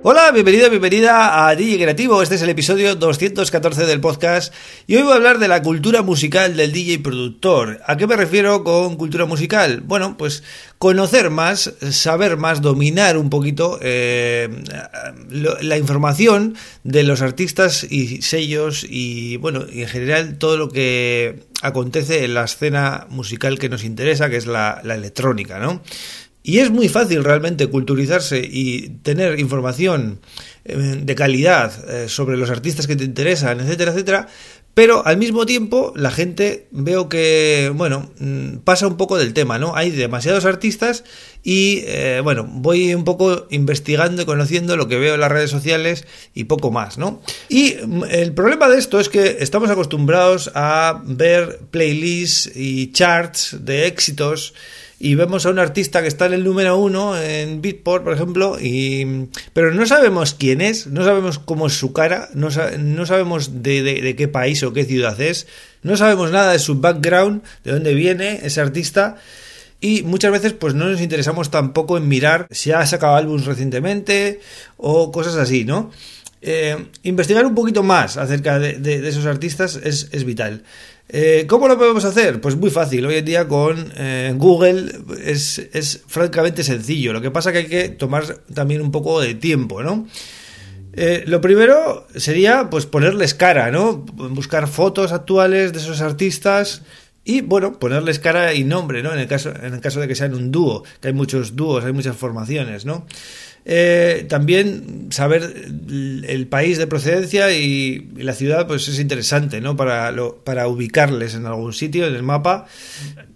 Hola, bienvenido, bienvenida a DJ Creativo. Este es el episodio 214 del podcast y hoy voy a hablar de la cultura musical del DJ productor. ¿A qué me refiero con cultura musical? Bueno, pues conocer más, saber más, dominar un poquito eh, la información de los artistas y sellos y, bueno, y en general todo lo que acontece en la escena musical que nos interesa, que es la, la electrónica, ¿no? Y es muy fácil realmente culturizarse y tener información eh, de calidad eh, sobre los artistas que te interesan, etcétera, etcétera. Pero al mismo tiempo la gente veo que, bueno, mm, pasa un poco del tema, ¿no? Hay demasiados artistas y, eh, bueno, voy un poco investigando y conociendo lo que veo en las redes sociales y poco más, ¿no? Y mm, el problema de esto es que estamos acostumbrados a ver playlists y charts de éxitos y vemos a un artista que está en el número uno en Beatport, por ejemplo, y, pero no sabemos quién es, no sabemos cómo es su cara, no, no sabemos de, de, qué país o qué ciudad es, no sabemos nada de su background, de dónde viene ese artista. Y muchas veces pues no nos interesamos tampoco en mirar si ha sacado álbumes recientemente o cosas así, ¿no? Eh, investigar un poquito más acerca de, esos artistas es, es vital. Eh, ¿Cómo lo podemos hacer? Pues muy fácil. Hoy en día con eh, Google es, es, francamente sencillo. Lo que pasa que hay que tomar también un poco de tiempo, ¿no? Lo primero sería pues ponerles cara, ¿no? Buscar fotos actuales de esos artistas y bueno, ponerles cara y nombre, ¿no? En el caso, en el caso de que sean un dúo, que hay muchos dúos, hay muchas formaciones, ¿no? Eh, también saber el país de procedencia y, la ciudad, pues es interesante, ¿no? Para, para ubicarles en algún sitio en el mapa.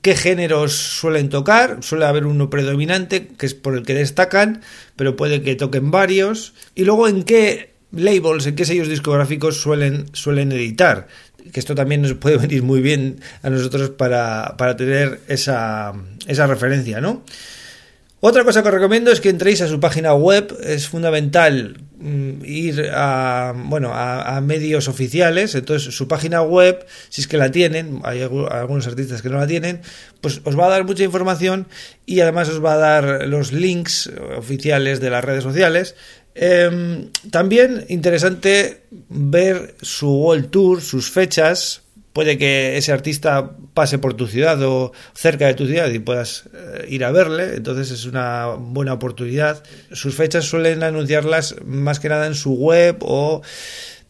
¿Qué géneros suelen tocar? Suele haber uno predominante, que es por el que destacan, pero puede que toquen varios. Y luego, ¿en qué labels, en qué sellos discográficos suelen, suelen editar? Que esto también nos puede venir muy bien a nosotros para, para tener esa, esa referencia, ¿no? Otra cosa que os recomiendo es que entréis a su página web. Es fundamental mm, ir a, bueno, a, medios oficiales. Entonces, su página web, si es que la tienen, hay algunos artistas que no la tienen, pues os va a dar mucha información y además os va a dar los links oficiales de las redes sociales. Em, también interesante ver su World Tour, sus fechas, puede que ese artista pase por tu ciudad o cerca de tu ciudad y puedas eh, ir a verle, entonces es una buena oportunidad. Sus fechas suelen anunciarlas más que nada en su web o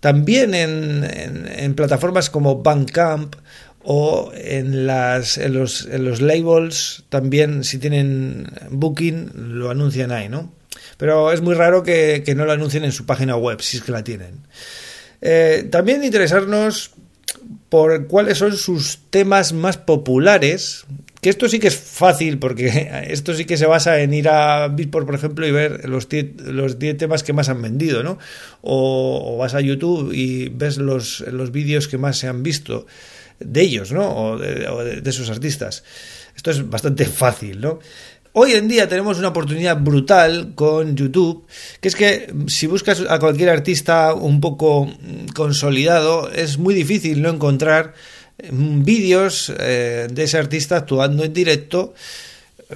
también en, en, plataformas como Bandcamp o en, las, en, los, labels, también si tienen booking lo anuncian ahí, ¿no? Pero es muy raro que, que no lo anuncien en su página web, si es que la tienen. Eh, también interesarnos por cuáles son sus temas más populares. Que esto sí que es fácil, porque esto sí que se basa en ir a Beatport, por ejemplo, y ver los 10 los temas que más han vendido, ¿no? O, vas a YouTube y ves los, los vídeos que más se han visto de ellos, ¿no? O de, o de esos artistas. Esto es bastante fácil, ¿no? Hoy en día tenemos una oportunidad brutal con YouTube, que es que si buscas a cualquier artista un poco consolidado, es muy difícil no encontrar mm, vídeos eh, de ese artista actuando en directo,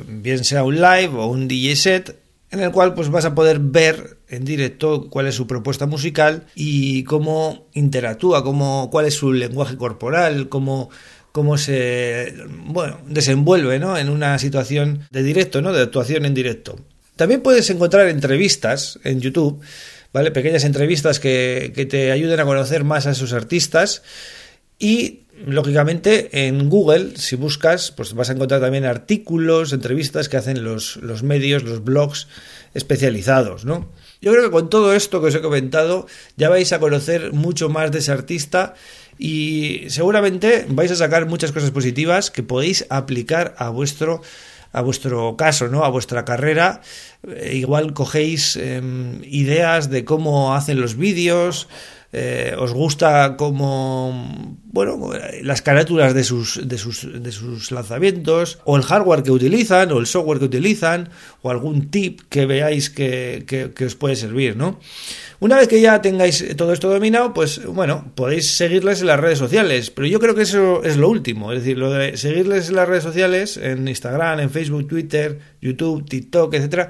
bien sea un live o un DJ set, en el cual pues vas a poder ver en directo cuál es su propuesta musical y cómo interactúa, cómo, cuál es su lenguaje corporal, cómo cómo se bueno, desenvuelve ¿no? en una situación de directo, ¿no? de actuación en directo. También puedes encontrar entrevistas en YouTube, ¿vale? Pequeñas entrevistas que, que te ayuden a conocer más a esos artistas y lógicamente en Google, si buscas, pues vas a encontrar también artículos, entrevistas que hacen los, los medios, los blogs especializados, ¿no? Yo creo que con todo esto que os he comentado ya vais a conocer mucho más de ese artista y seguramente vais a sacar muchas cosas positivas que podéis aplicar a vuestro a vuestro caso, ¿no? A vuestra carrera. Eh, igual cogéis em, ideas de cómo hacen los vídeos, eh, os gusta como bueno, las carátulas de sus, de, sus, de sus lanzamientos, o el hardware que utilizan, o el software que utilizan, o algún tip que veáis que, que, os puede servir, ¿no? Una vez que ya tengáis todo esto dominado, pues bueno, podéis seguirles en las redes sociales, pero yo creo que eso es lo último, es decir, lo de seguirles en las redes sociales, en Instagram, en Facebook, Twitter, YouTube, TikTok, etcétera,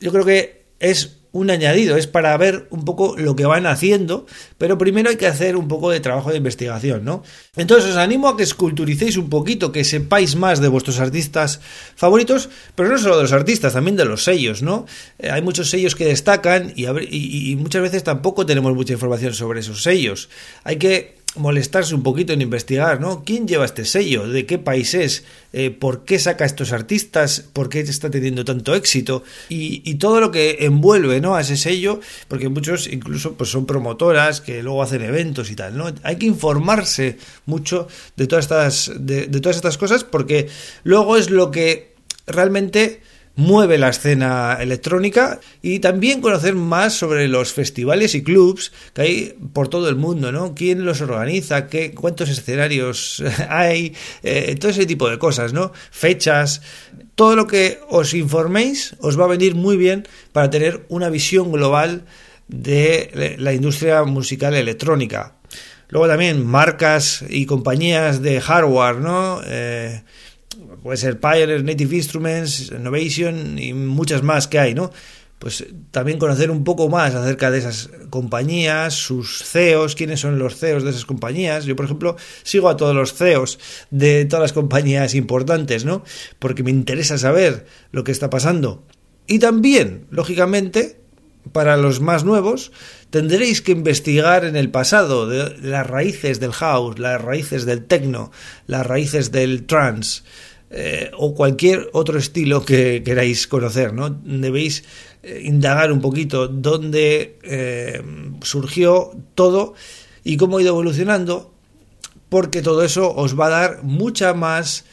yo creo que es un añadido, es para ver un poco lo que van haciendo, pero primero hay que hacer un poco de trabajo de investigación, ¿no? Entonces os animo a que esculturicéis un poquito, que sepáis más de vuestros artistas favoritos, pero no solo de los artistas, también de los sellos, ¿no? Eh, hay muchos sellos que destacan y, y muchas veces tampoco tenemos mucha información sobre esos sellos. Hay que molestarse un poquito en investigar, ¿no? ¿Quién lleva este sello? ¿De qué país es? Eh, ¿Por qué saca estos artistas? ¿Por qué está teniendo tanto éxito? Y, todo lo que envuelve, ¿no? A ese sello, porque muchos incluso pues son promotoras que luego hacen eventos y tal, ¿no? Hay que informarse mucho de todas estas, de todas estas cosas porque luego es lo que realmente mueve la escena electrónica y también conocer más sobre los festivales y clubs que hay por todo el mundo, ¿no? ¿Quién los organiza? ¿Qué, ¿Cuántos escenarios hay? Eh, todo ese tipo de cosas, ¿no? Fechas. Todo lo que os informéis os va a venir muy bien para tener una visión global de la industria musical electrónica. Luego también marcas y compañías de hardware, ¿no? Eh, puede ser Pioneer, Native Instruments, Innovation y muchas más que hay, ¿no? Pues también conocer un poco más acerca de esas compañías, sus CEOs, quiénes son los CEOs de esas compañías. Yo, por ejemplo, sigo a todos los CEOs de todas las compañías importantes, ¿no? Porque me interesa saber lo que está pasando. Y también, lógicamente, para los más nuevos, tendréis que investigar en el pasado las raíces del house, las raíces del techno, las raíces del trance eh, o cualquier otro estilo que queráis conocer, ¿no? Debéis eh, indagar un poquito dónde eh, surgió todo y cómo ha ido evolucionando, porque todo eso os va a dar mucha más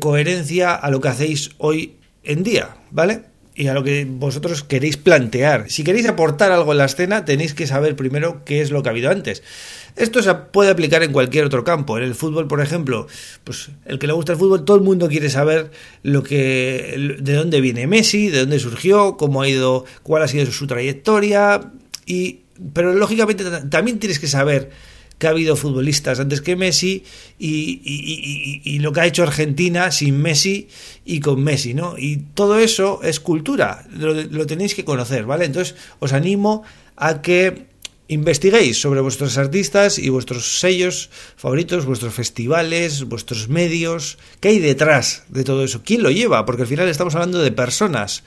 coherencia a lo que hacéis hoy en día, ¿vale? Y a lo que vosotros queréis plantear. Si queréis aportar algo en la escena, tenéis que saber primero qué es lo que ha habido antes. Esto se puede aplicar en cualquier otro campo. En el fútbol, por ejemplo, pues el que le gusta el fútbol, todo el mundo quiere saber lo que de dónde viene Messi, de dónde surgió, cómo ha ido, cuál ha sido su trayectoria y pero lógicamente también tienes que saber que ha habido futbolistas antes que Messi y, lo que ha hecho Argentina sin Messi y con Messi, ¿no? Y todo eso es cultura, lo, lo tenéis que conocer, ¿vale? Entonces os animo a que investiguéis sobre vuestros artistas y vuestros sellos favoritos, vuestros festivales, vuestros medios, qué hay detrás de todo eso, quién lo lleva, porque al final estamos hablando de personas.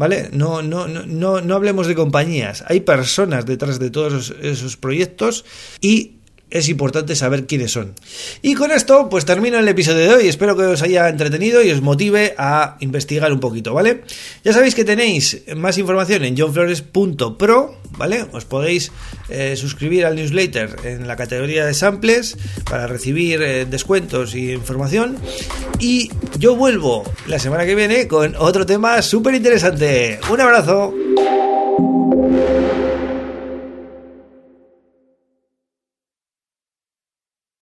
¿Vale? No, no, no, no, hablemos de compañías. Hay personas detrás de todos esos proyectos y es importante saber quiénes son. Y con esto, pues termino el episodio de hoy. Espero que os haya entretenido y os motive a investigar un poquito, ¿vale? Ya sabéis que tenéis más información en johnflores.pro, ¿vale? Os podéis eh, suscribir al newsletter en la categoría de samples para recibir eh, descuentos y información. Y yo vuelvo la semana que viene con otro tema súper interesante. Un abrazo.